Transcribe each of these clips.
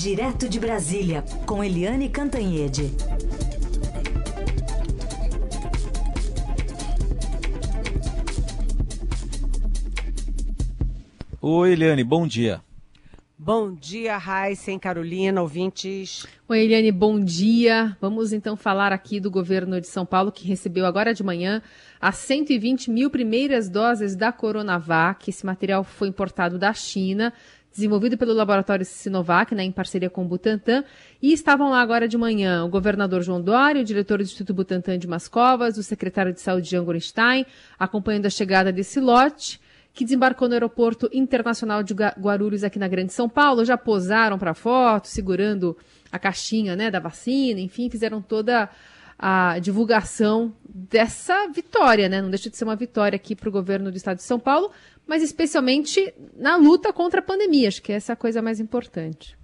Direto de Brasília, com Eliane Cantanhede. Oi, Eliane, bom dia. Bom dia, Raíssen, Carolina, ouvintes. Oi, Eliane, bom dia. Vamos então falar aqui do governo de São Paulo, que recebeu agora de manhã as 120 mil primeiras doses da Coronavac. Esse material foi importado da China, desenvolvido pelo laboratório Sinovac, né, em parceria com o Butantan. E estavam lá agora de manhã o governador João Dória, o diretor do Instituto Butantan de Mascovas, o secretário de Saúde Jean Gorenstein, acompanhando a chegada desse lote que desembarcou no aeroporto internacional de Guarulhos aqui na Grande São Paulo, já posaram para foto, segurando a caixinha, né, da vacina, enfim, fizeram toda a divulgação dessa vitória, né? Não deixa de ser uma vitória aqui para o governo do estado de São Paulo, mas especialmente na luta contra a pandemia, acho que essa é a coisa mais importante.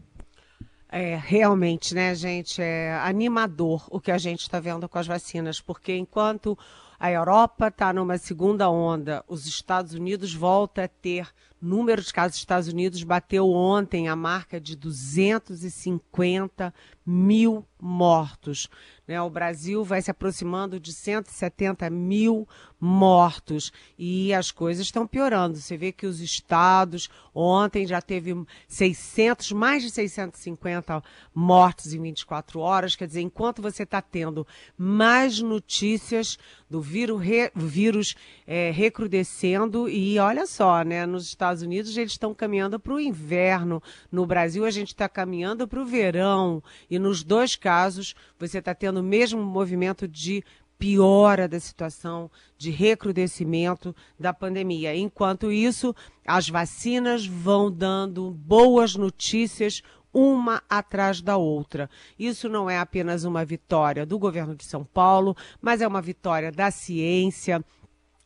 É, realmente, né, gente, é animador o que a gente está vendo com as vacinas, porque enquanto a Europa está numa segunda onda. Os Estados Unidos volta a ter número de casos dos Estados Unidos bateu ontem a marca de 250 mil mortos. Né? O Brasil vai se aproximando de 170 mil mortos e as coisas estão piorando. Você vê que os estados, ontem já teve 600, mais de 650 mortos em 24 horas. Quer dizer, enquanto você está tendo mais notícias do vírus, re, vírus é, recrudescendo e olha só, né? Nos Estados Unidos eles estão caminhando para o inverno. No Brasil a gente está caminhando para o verão e nos dois casos você está tendo o mesmo movimento de piora da situação de recrudescimento da pandemia. Enquanto isso, as vacinas vão dando boas notícias uma atrás da outra. Isso não é apenas uma vitória do governo de São Paulo, mas é uma vitória da ciência,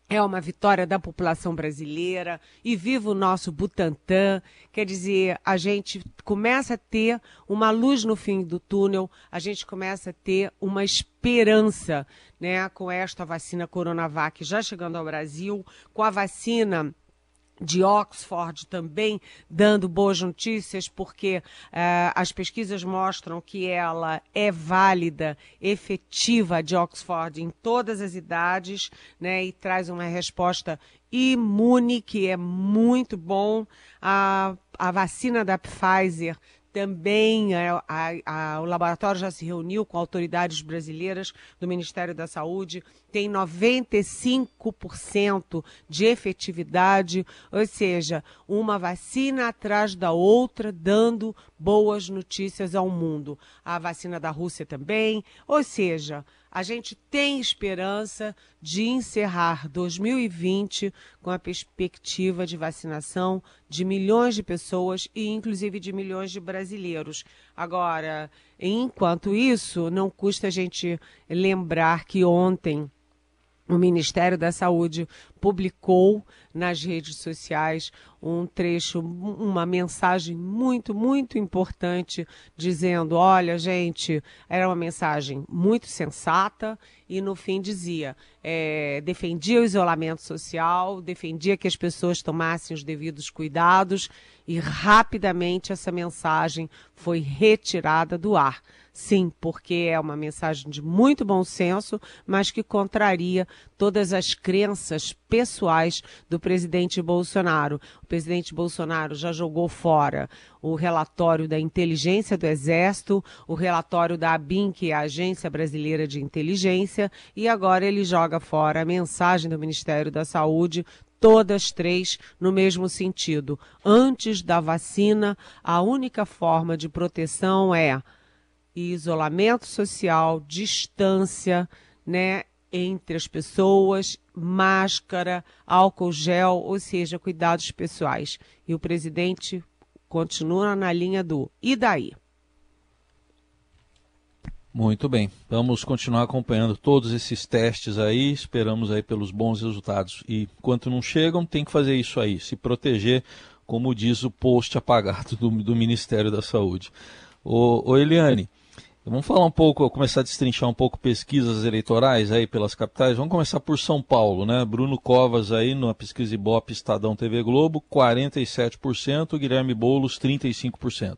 é uma vitória da população brasileira e viva o nosso Butantan. Quer dizer, a gente começa a ter uma luz no fim do túnel, a gente começa a ter uma esperança, né, com esta vacina Coronavac já chegando ao Brasil, com a vacina de Oxford também dando boas notícias, porque uh, as pesquisas mostram que ela é válida, efetiva de Oxford em todas as idades, né, e traz uma resposta imune, que é muito bom. A, a vacina da Pfizer também a, a, a, o laboratório já se reuniu com autoridades brasileiras do Ministério da Saúde, tem 95% de efetividade, ou seja, uma vacina atrás da outra, dando boas notícias ao mundo. A vacina da Rússia também, ou seja, a gente tem esperança de encerrar 2020 com a perspectiva de vacinação de milhões de pessoas e inclusive de milhões de brasileiros. Agora, enquanto isso, não custa a gente lembrar que ontem o Ministério da Saúde publicou nas redes sociais um trecho, uma mensagem muito, muito importante, dizendo: olha, gente, era uma mensagem muito sensata e no fim dizia: é, defendia o isolamento social, defendia que as pessoas tomassem os devidos cuidados e rapidamente essa mensagem foi retirada do ar. Sim, porque é uma mensagem de muito bom senso, mas que contraria todas as crenças pessoais do presidente Bolsonaro. O presidente Bolsonaro já jogou fora o relatório da inteligência do Exército, o relatório da ABIN, que é a Agência Brasileira de Inteligência, e agora ele joga fora a mensagem do Ministério da Saúde, todas três no mesmo sentido. Antes da vacina, a única forma de proteção é isolamento social, distância, né, entre as pessoas, máscara, álcool gel, ou seja, cuidados pessoais. E o presidente continua na linha do e daí? Muito bem, vamos continuar acompanhando todos esses testes aí, esperamos aí pelos bons resultados. E enquanto não chegam, tem que fazer isso aí, se proteger, como diz o post apagado do, do Ministério da Saúde. Ô Eliane, Vamos falar um pouco, começar a destrinchar um pouco pesquisas eleitorais aí pelas capitais. Vamos começar por São Paulo, né? Bruno Covas aí na pesquisa Ibope Estadão TV Globo, 47%, Guilherme Boulos 35%.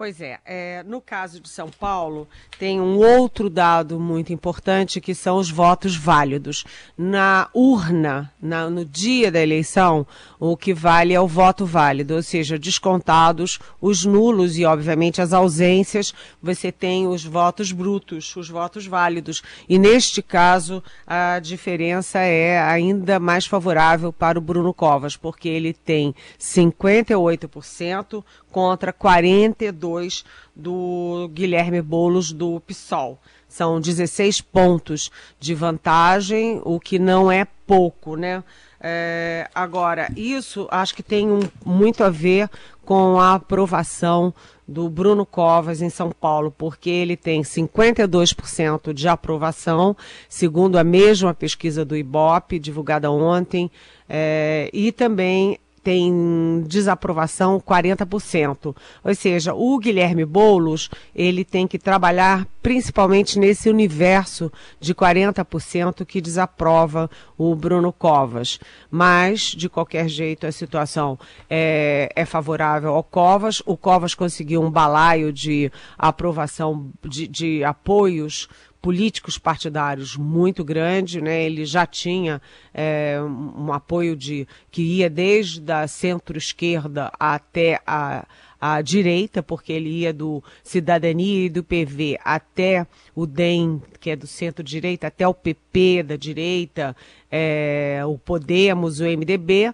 Pois é, é, no caso de São Paulo, tem um outro dado muito importante que são os votos válidos. Na urna, na, no dia da eleição, o que vale é o voto válido, ou seja, descontados os nulos e, obviamente, as ausências, você tem os votos brutos, os votos válidos. E neste caso, a diferença é ainda mais favorável para o Bruno Covas, porque ele tem 58% contra 42 do Guilherme Bolos do PSOL. São 16 pontos de vantagem, o que não é pouco, né? É, agora, isso acho que tem um, muito a ver com a aprovação do Bruno Covas em São Paulo, porque ele tem 52% de aprovação, segundo a mesma pesquisa do IBOP, divulgada ontem, é, e também tem desaprovação 40%. Ou seja, o Guilherme Boulos, ele tem que trabalhar principalmente nesse universo de 40% que desaprova o Bruno Covas. Mas, de qualquer jeito, a situação é, é favorável ao Covas. O Covas conseguiu um balaio de aprovação, de, de apoios políticos partidários muito grande, né? Ele já tinha é, um apoio de que ia desde a centro-esquerda até a, a direita, porque ele ia do Cidadania e do PV até o DEM, que é do centro-direita, até o PP da direita, é, o Podemos, o MDB.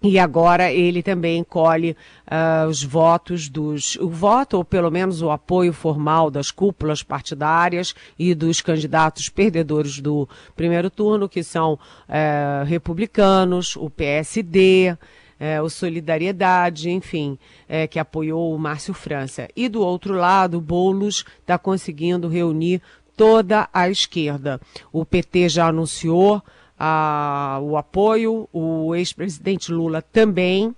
E agora ele também colhe uh, os votos dos. o voto, ou pelo menos o apoio formal das cúpulas partidárias e dos candidatos perdedores do primeiro turno, que são uh, republicanos, o PSD, eh, o Solidariedade, enfim, eh, que apoiou o Márcio França. E do outro lado, Boulos está conseguindo reunir toda a esquerda. O PT já anunciou a, o apoio, o ex-presidente Lula também,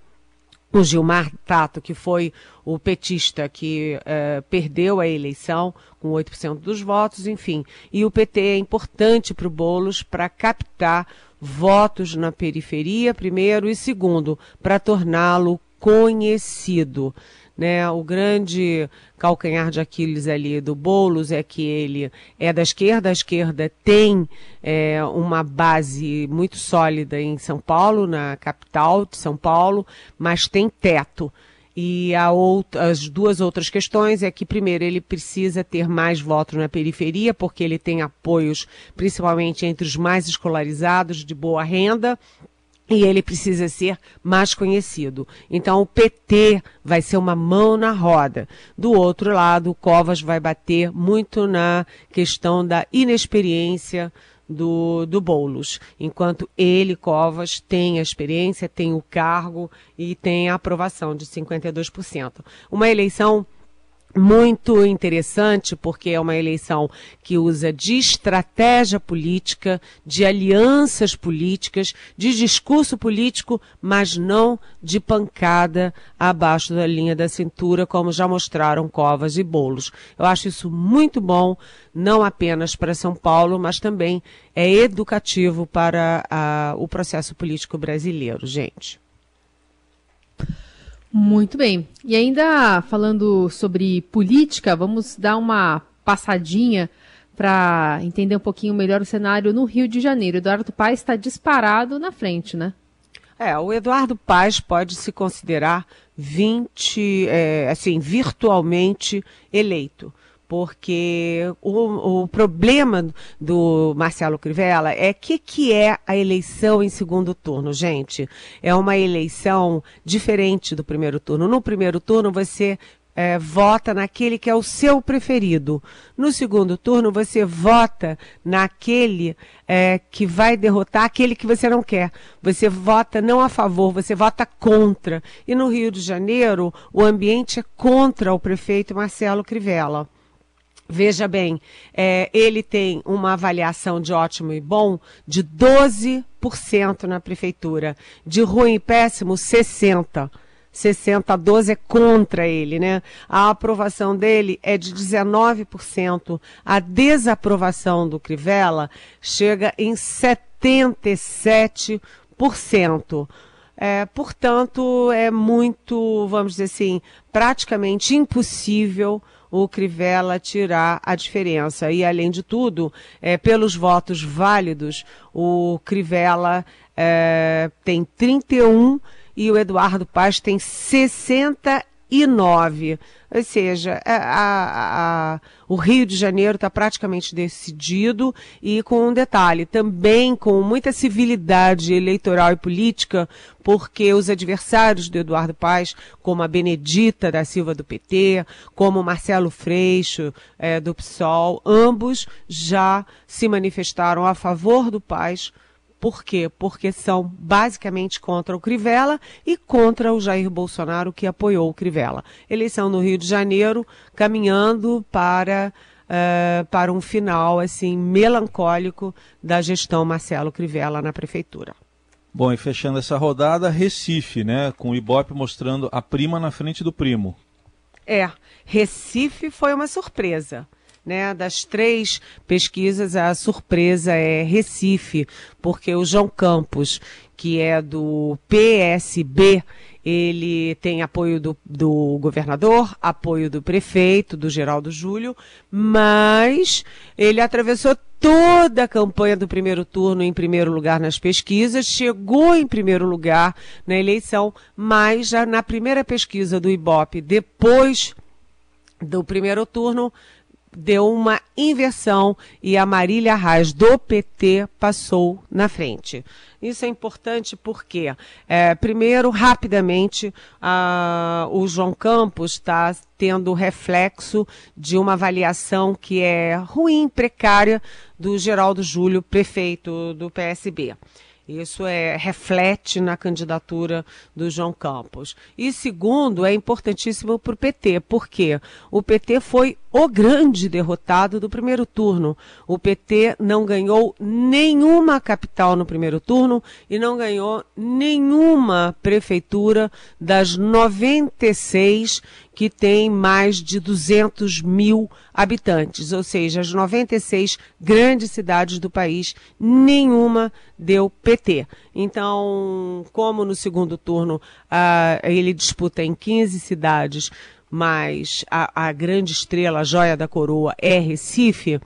o Gilmar Tato, que foi o petista que uh, perdeu a eleição com 8% dos votos, enfim. E o PT é importante para o Boulos para captar votos na periferia, primeiro, e segundo, para torná-lo conhecido. Né? O grande calcanhar de Aquiles ali do Boulos é que ele é da esquerda, a esquerda tem é, uma base muito sólida em São Paulo, na capital de São Paulo, mas tem teto. E as duas outras questões é que, primeiro, ele precisa ter mais votos na periferia, porque ele tem apoios, principalmente entre os mais escolarizados, de boa renda, e ele precisa ser mais conhecido. Então o PT vai ser uma mão na roda. Do outro lado, o Covas vai bater muito na questão da inexperiência do, do Boulos, enquanto ele, Covas, tem a experiência, tem o cargo e tem a aprovação de 52%. Uma eleição muito interessante, porque é uma eleição que usa de estratégia política, de alianças políticas, de discurso político, mas não de pancada abaixo da linha da cintura, como já mostraram Covas e Bolos. Eu acho isso muito bom, não apenas para São Paulo, mas também é educativo para a, o processo político brasileiro, gente. Muito bem. E ainda falando sobre política, vamos dar uma passadinha para entender um pouquinho melhor o cenário no Rio de Janeiro. Eduardo Paes está disparado na frente, né? É, o Eduardo Paes pode se considerar 20, é, assim, virtualmente eleito porque o, o, problema do Marcelo Crivella é que que é a eleição em segundo turno, gente. É uma eleição diferente do primeiro turno. No primeiro turno você é, vota naquele que é o seu preferido. No segundo turno, você vota naquele é, que vai derrotar aquele que você não quer. Você vota não a favor, você vota contra. E no Rio de Janeiro, o ambiente é contra o prefeito Marcelo Crivella. Veja bem, é, ele tem uma avaliação de ótimo e bom de 12% na prefeitura, de ruim e péssimo 60%. 60 a 12 é contra ele, né? A aprovação dele é de 19%. A desaprovação do Crivella chega em 77%. É, portanto, é muito, vamos dizer assim, praticamente impossível o Crivella tirar a diferença. E, além de tudo, é, pelos votos válidos, o Crivella é, tem 31 e o Eduardo Paz tem 69. Ou seja, a, a, a, o Rio de Janeiro está praticamente decidido e com um detalhe, também com muita civilidade eleitoral e política, porque os adversários do Eduardo Paes, como a Benedita da Silva do PT, como Marcelo Freixo é, do PSOL, ambos já se manifestaram a favor do Paes por quê? Porque são basicamente contra o Crivella e contra o Jair Bolsonaro, que apoiou o Crivella. Eleição no Rio de Janeiro, caminhando para, uh, para um final assim melancólico da gestão Marcelo Crivella na prefeitura. Bom, e fechando essa rodada, Recife, né? Com o Ibope mostrando a prima na frente do primo. É, Recife foi uma surpresa né, das três pesquisas, a surpresa é Recife, porque o João Campos, que é do PSB, ele tem apoio do, do governador, apoio do prefeito, do Geraldo Júlio, mas ele atravessou toda a campanha do primeiro turno em primeiro lugar nas pesquisas, chegou em primeiro lugar na eleição, mas já na primeira pesquisa do Ibope, depois do primeiro turno, deu uma inversão e a Marília Reis do PT passou na frente. Isso é importante porque, é, primeiro, rapidamente, a, o João Campos está tendo reflexo de uma avaliação que é ruim, precária, do Geraldo Júlio, prefeito do PSB. Isso é, reflete na candidatura do João Campos. E segundo, é importantíssimo para o PT, porque o PT foi o grande derrotado do primeiro turno. O PT não ganhou nenhuma capital no primeiro turno e não ganhou nenhuma prefeitura das 96 que tem mais de 200 mil habitantes, ou seja, as 96 grandes cidades do país, nenhuma deu PT. Então, como no segundo turno uh, ele disputa em 15 cidades, mas a, a grande estrela, a joia da coroa é Recife,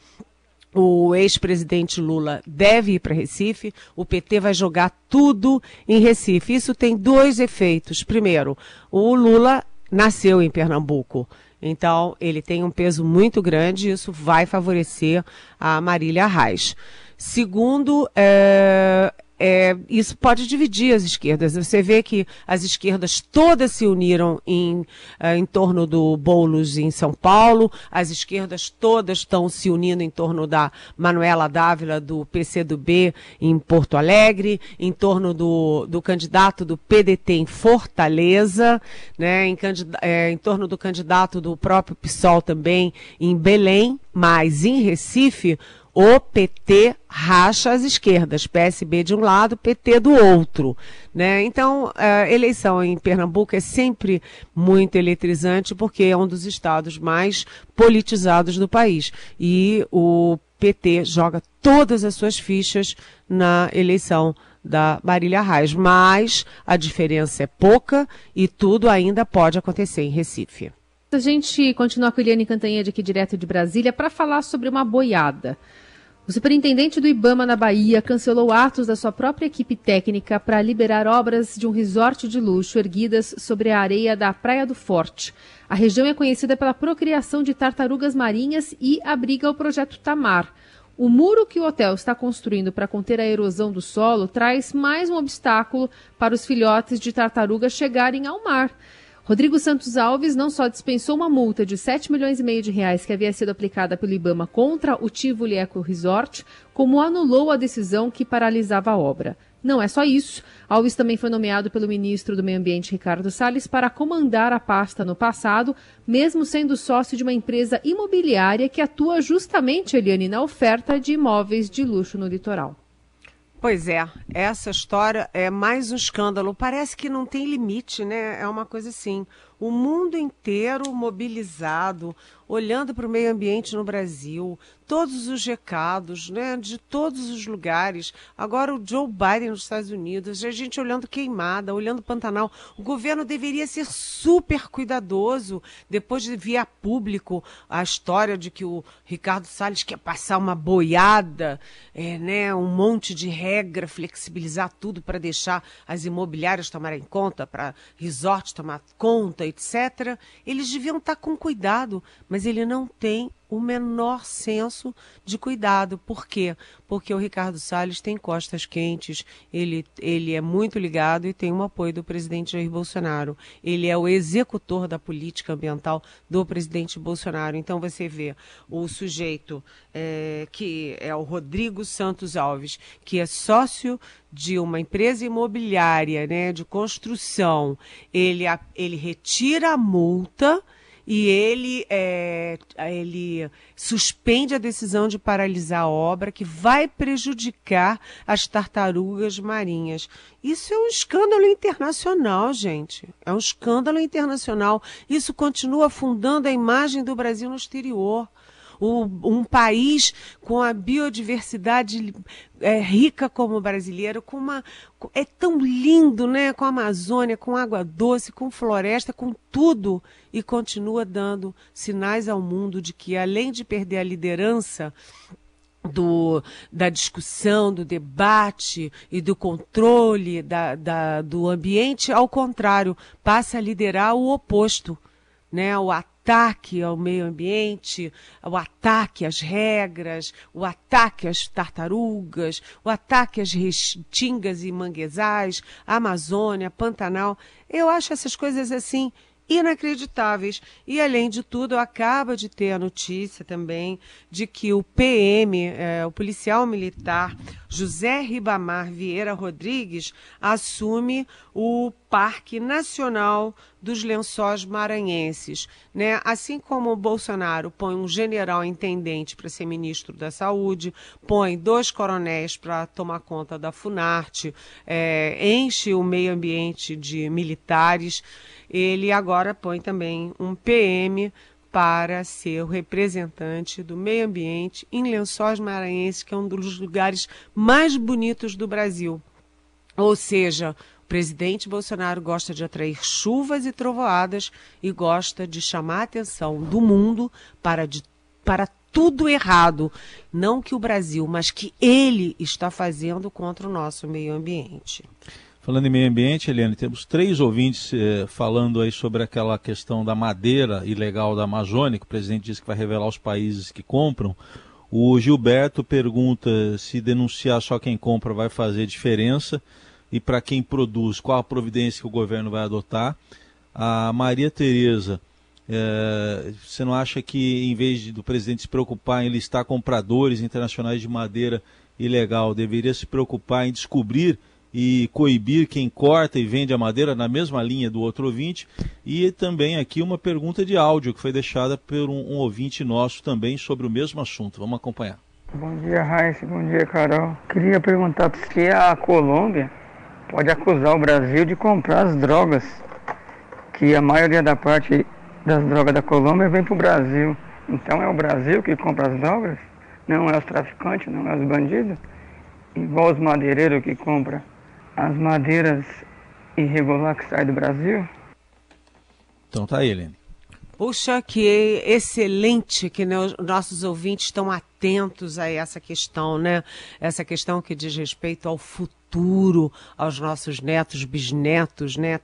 o ex-presidente Lula deve ir para Recife, o PT vai jogar tudo em Recife. Isso tem dois efeitos. Primeiro, o Lula nasceu em Pernambuco. Então, ele tem um peso muito grande e isso vai favorecer a Marília Reis. Segundo, é, é, isso pode dividir as esquerdas. Você vê que as esquerdas todas se uniram em, é, em torno do Boulos em São Paulo, as esquerdas todas estão se unindo em torno da Manuela Dávila do PCdoB em Porto Alegre, em torno do, do candidato do PDT em Fortaleza, né, em, é, em torno do candidato do próprio PSOL também em Belém, mas em Recife o PT racha as esquerdas, PSB de um lado, PT do outro. Né? Então, a eleição em Pernambuco é sempre muito eletrizante, porque é um dos estados mais politizados do país. E o PT joga todas as suas fichas na eleição da Marília Reis. Mas a diferença é pouca e tudo ainda pode acontecer em Recife. A gente continua com a Eliane Cantanhede aqui direto de Brasília para falar sobre uma boiada. O superintendente do Ibama na Bahia cancelou atos da sua própria equipe técnica para liberar obras de um resort de luxo erguidas sobre a areia da Praia do Forte. A região é conhecida pela procriação de tartarugas marinhas e abriga o projeto Tamar. O muro que o hotel está construindo para conter a erosão do solo traz mais um obstáculo para os filhotes de tartaruga chegarem ao mar. Rodrigo Santos Alves não só dispensou uma multa de 7 milhões e meio de reais que havia sido aplicada pelo Ibama contra o Tivoli Eco Resort, como anulou a decisão que paralisava a obra. Não é só isso. Alves também foi nomeado pelo ministro do Meio Ambiente, Ricardo Salles, para comandar a pasta no passado, mesmo sendo sócio de uma empresa imobiliária que atua justamente, Eliane, na oferta de imóveis de luxo no litoral. Pois é, essa história é mais um escândalo. Parece que não tem limite, né? É uma coisa assim. O mundo inteiro mobilizado, olhando para o meio ambiente no Brasil, todos os recados, né, de todos os lugares. Agora o Joe Biden nos Estados Unidos, a gente olhando queimada, olhando Pantanal. O governo deveria ser super cuidadoso depois de vir a público a história de que o Ricardo Salles quer passar uma boiada, é, né, um monte de regra, flexibilizar tudo para deixar as imobiliárias tomarem conta, para resort tomar conta, etc. Eles deviam estar com cuidado, mas ele não tem o menor senso de cuidado. Por quê? Porque o Ricardo Salles tem costas quentes, ele, ele é muito ligado e tem o um apoio do presidente Jair Bolsonaro. Ele é o executor da política ambiental do presidente Bolsonaro. Então você vê o sujeito é, que é o Rodrigo Santos Alves, que é sócio de uma empresa imobiliária né, de construção, ele, ele retira a multa e ele, é, ele suspende a decisão de paralisar a obra que vai prejudicar as tartarugas marinhas. Isso é um escândalo internacional, gente. É um escândalo internacional. Isso continua afundando a imagem do Brasil no exterior o, um país com a biodiversidade é, rica como o brasileiro, com uma é tão lindo, né? Com a Amazônia, com água doce, com floresta, com tudo e continua dando sinais ao mundo de que além de perder a liderança do, da discussão, do debate e do controle da, da, do ambiente, ao contrário, passa a liderar o oposto, né? O ataque ataque ao meio ambiente, o ataque às regras, o ataque às tartarugas, o ataque às restingas e manguezais, Amazônia, Pantanal. Eu acho essas coisas assim inacreditáveis. E, além de tudo, acaba de ter a notícia também de que o PM, é, o policial militar José Ribamar Vieira Rodrigues, assume o Parque Nacional dos Lençóis Maranhenses. Né? Assim como o Bolsonaro põe um general intendente para ser ministro da Saúde, põe dois coronéis para tomar conta da Funarte, é, enche o meio ambiente de militares, ele agora põe também um PM para ser o representante do meio ambiente em Lençóis Maranhenses, que é um dos lugares mais bonitos do Brasil. Ou seja, o presidente Bolsonaro gosta de atrair chuvas e trovoadas e gosta de chamar a atenção do mundo para, de, para tudo errado. Não que o Brasil, mas que ele está fazendo contra o nosso meio ambiente. Falando em meio ambiente, Eliane, temos três ouvintes eh, falando aí sobre aquela questão da madeira ilegal da Amazônia, que o presidente disse que vai revelar os países que compram. O Gilberto pergunta se denunciar só quem compra vai fazer diferença e para quem produz, qual a providência que o governo vai adotar. A Maria Tereza, eh, você não acha que em vez do presidente se preocupar em listar compradores internacionais de madeira ilegal, deveria se preocupar em descobrir e coibir quem corta e vende a madeira na mesma linha do outro ouvinte. E também aqui uma pergunta de áudio que foi deixada por um, um ouvinte nosso também sobre o mesmo assunto. Vamos acompanhar. Bom dia, Raíssa. Bom dia, Carol. Queria perguntar se a Colômbia pode acusar o Brasil de comprar as drogas, que a maioria da parte das drogas da Colômbia vem para o Brasil. Então é o Brasil que compra as drogas? Não é os traficantes, não é os bandidos? Igual os madeireiros que compram as madeiras irregulares que saem do Brasil? Então tá aí, Helene. Puxa, que excelente que nossos ouvintes estão atentos a essa questão, né? Essa questão que diz respeito ao futuro, aos nossos netos, bisnetos, né?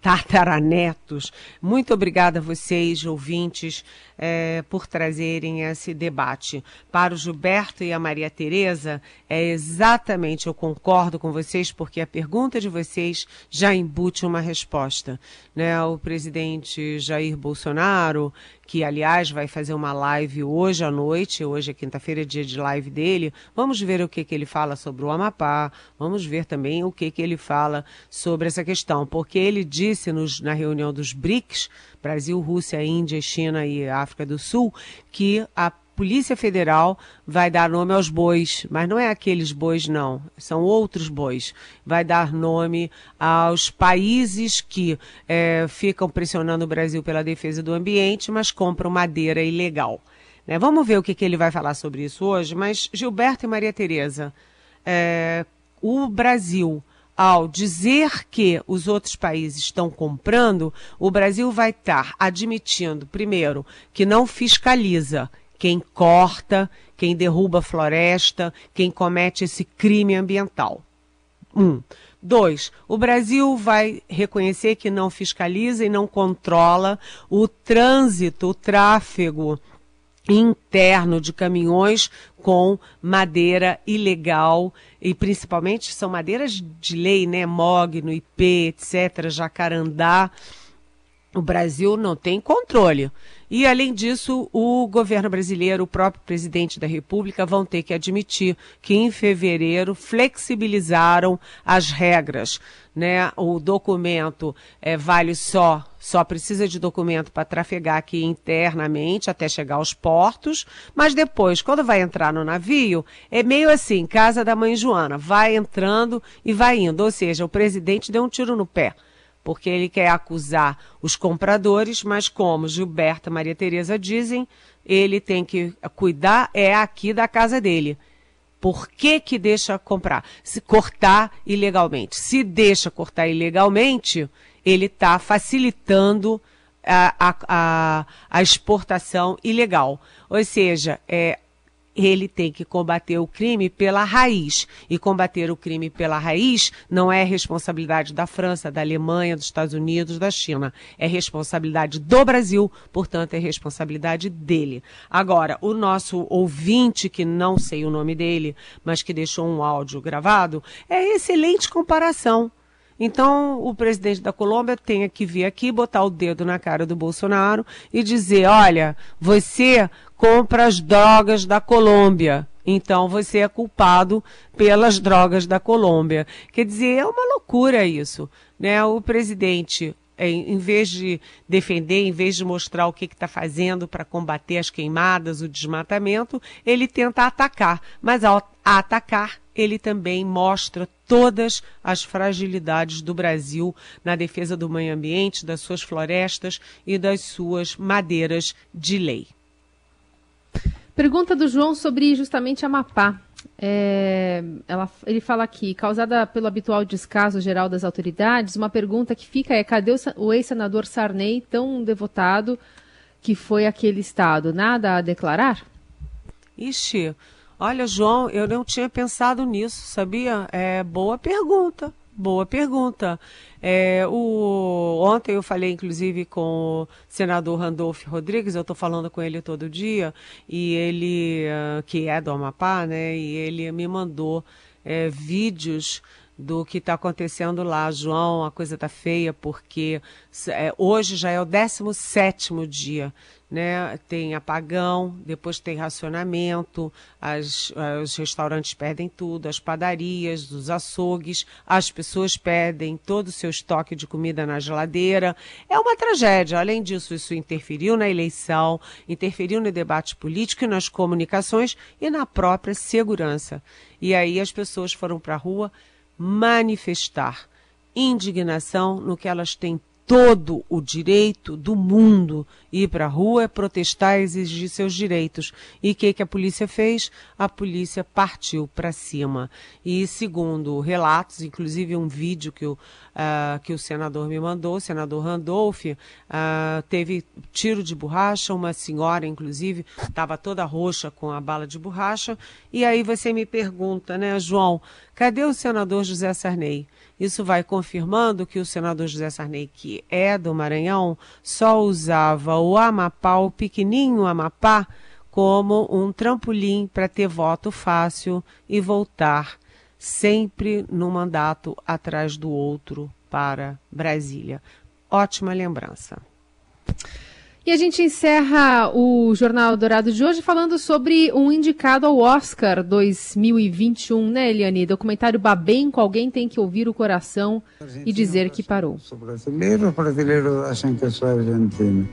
Tartaranetos. Muito obrigada a vocês, ouvintes, é, por trazerem esse debate. Para o Gilberto e a Maria Tereza, é exatamente, eu concordo com vocês, porque a pergunta de vocês já embute uma resposta. Né? O presidente Jair Bolsonaro, que aliás vai fazer uma live hoje à noite, hoje é quinta-feira, é dia de live dele. Vamos ver o que, que ele fala sobre o Amapá, vamos ver também o que, que ele fala sobre essa questão, porque ele disse nos, na reunião dos BRICS, Brasil, Rússia, Índia, China e África do Sul, que a Polícia Federal vai dar nome aos bois, mas não é aqueles bois, não, são outros bois. Vai dar nome aos países que é, ficam pressionando o Brasil pela defesa do ambiente, mas compram madeira ilegal. Né? Vamos ver o que, que ele vai falar sobre isso hoje, mas Gilberto e Maria Tereza, é, o Brasil, ao dizer que os outros países estão comprando, o Brasil vai estar admitindo, primeiro, que não fiscaliza quem corta, quem derruba floresta, quem comete esse crime ambiental. Um. Dois, o Brasil vai reconhecer que não fiscaliza e não controla o trânsito, o tráfego interno de caminhões com madeira ilegal e principalmente são madeiras de lei, né, mogno, IP, etc, jacarandá. O Brasil não tem controle. E, além disso, o governo brasileiro, o próprio presidente da República, vão ter que admitir que em fevereiro flexibilizaram as regras. Né? O documento é, vale só, só precisa de documento para trafegar aqui internamente até chegar aos portos, mas depois, quando vai entrar no navio, é meio assim, casa da mãe Joana, vai entrando e vai indo. Ou seja, o presidente deu um tiro no pé porque ele quer acusar os compradores, mas como Gilberta e Maria Tereza dizem, ele tem que cuidar é aqui da casa dele. Por que que deixa comprar? Se cortar ilegalmente. Se deixa cortar ilegalmente, ele está facilitando a, a, a, a, exportação ilegal. Ou seja, é, ele tem que combater o crime pela raiz. E combater o crime pela raiz não é responsabilidade da França, da Alemanha, dos Estados Unidos, da China. É responsabilidade do Brasil, portanto, é responsabilidade dele. Agora, o nosso ouvinte, que não sei o nome dele, mas que deixou um áudio gravado, é excelente comparação. Então, o presidente da Colômbia tem que vir aqui, botar o dedo na cara do Bolsonaro e dizer: olha, você compra as drogas da Colômbia. Então você é culpado pelas drogas da Colômbia. Quer dizer, é uma loucura isso. Né? O presidente, em vez de defender, em vez de mostrar o que está fazendo para combater as queimadas, o desmatamento, ele tenta atacar. Mas ao atacar, ele também mostra todas as fragilidades do Brasil na defesa do meio ambiente, das suas florestas e das suas madeiras de lei. Pergunta do João sobre justamente Amapá. É, ela, ele fala aqui, causada pelo habitual descaso geral das autoridades, uma pergunta que fica é: cadê o, o ex-senador Sarney, tão devotado que foi aquele estado? Nada a declarar? Ixi, olha, João, eu não tinha pensado nisso, sabia? É boa pergunta. Boa pergunta. É, o, ontem eu falei, inclusive, com o senador Randolph Rodrigues, eu estou falando com ele todo dia, e ele, uh, que é do Amapá, né, e ele me mandou é, vídeos do que está acontecendo lá. João, a coisa está feia, porque é, hoje já é o 17 dia né? Tem apagão, depois tem racionamento, as, os restaurantes perdem tudo, as padarias, os açougues, as pessoas perdem todo o seu estoque de comida na geladeira. É uma tragédia. Além disso, isso interferiu na eleição, interferiu no debate político e nas comunicações e na própria segurança. E aí as pessoas foram para a rua manifestar indignação no que elas têm todo o direito do mundo ir para a rua, protestar, exigir seus direitos. E o que, que a polícia fez? A polícia partiu para cima. E segundo relatos, inclusive um vídeo que o, uh, que o senador me mandou, o senador Randolph, uh, teve tiro de borracha, uma senhora, inclusive, estava toda roxa com a bala de borracha. E aí você me pergunta, né, João, cadê o senador José Sarney? Isso vai confirmando que o senador José Sarney, que é do Maranhão, só usava o Amapá, o pequenininho Amapá, como um trampolim para ter voto fácil e voltar sempre no mandato atrás do outro para Brasília. Ótima lembrança. E a gente encerra o Jornal Dourado de hoje falando sobre um indicado ao Oscar 2021, né, Eliane? Documentário Babenco, alguém tem que ouvir o coração e dizer que parou. Brasileiro, brasileiro acham que eu sou argentino.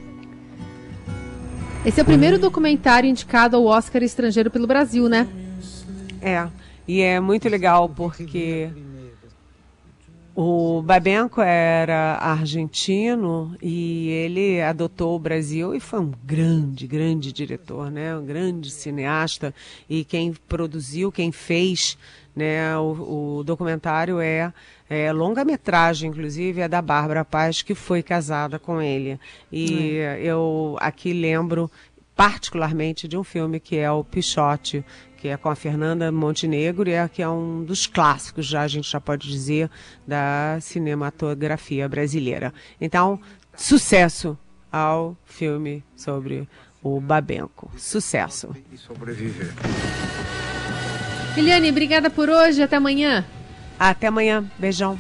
Esse é o primeiro documentário indicado ao Oscar estrangeiro pelo Brasil, né? É, e é muito legal porque O Babenco era argentino e ele adotou o Brasil e foi um grande, grande diretor, né? Um grande cineasta e quem produziu, quem fez, né? O, o documentário é, é longa-metragem, inclusive, é da Bárbara Paz que foi casada com ele. E é. eu aqui lembro particularmente de um filme que é o Pichote, que é com a Fernanda Montenegro e é, que é um dos clássicos, já a gente já pode dizer, da cinematografia brasileira. Então, sucesso ao filme sobre o Babenco. Sucesso. E sobreviver. Eliane, obrigada por hoje. Até amanhã. Até amanhã. Beijão.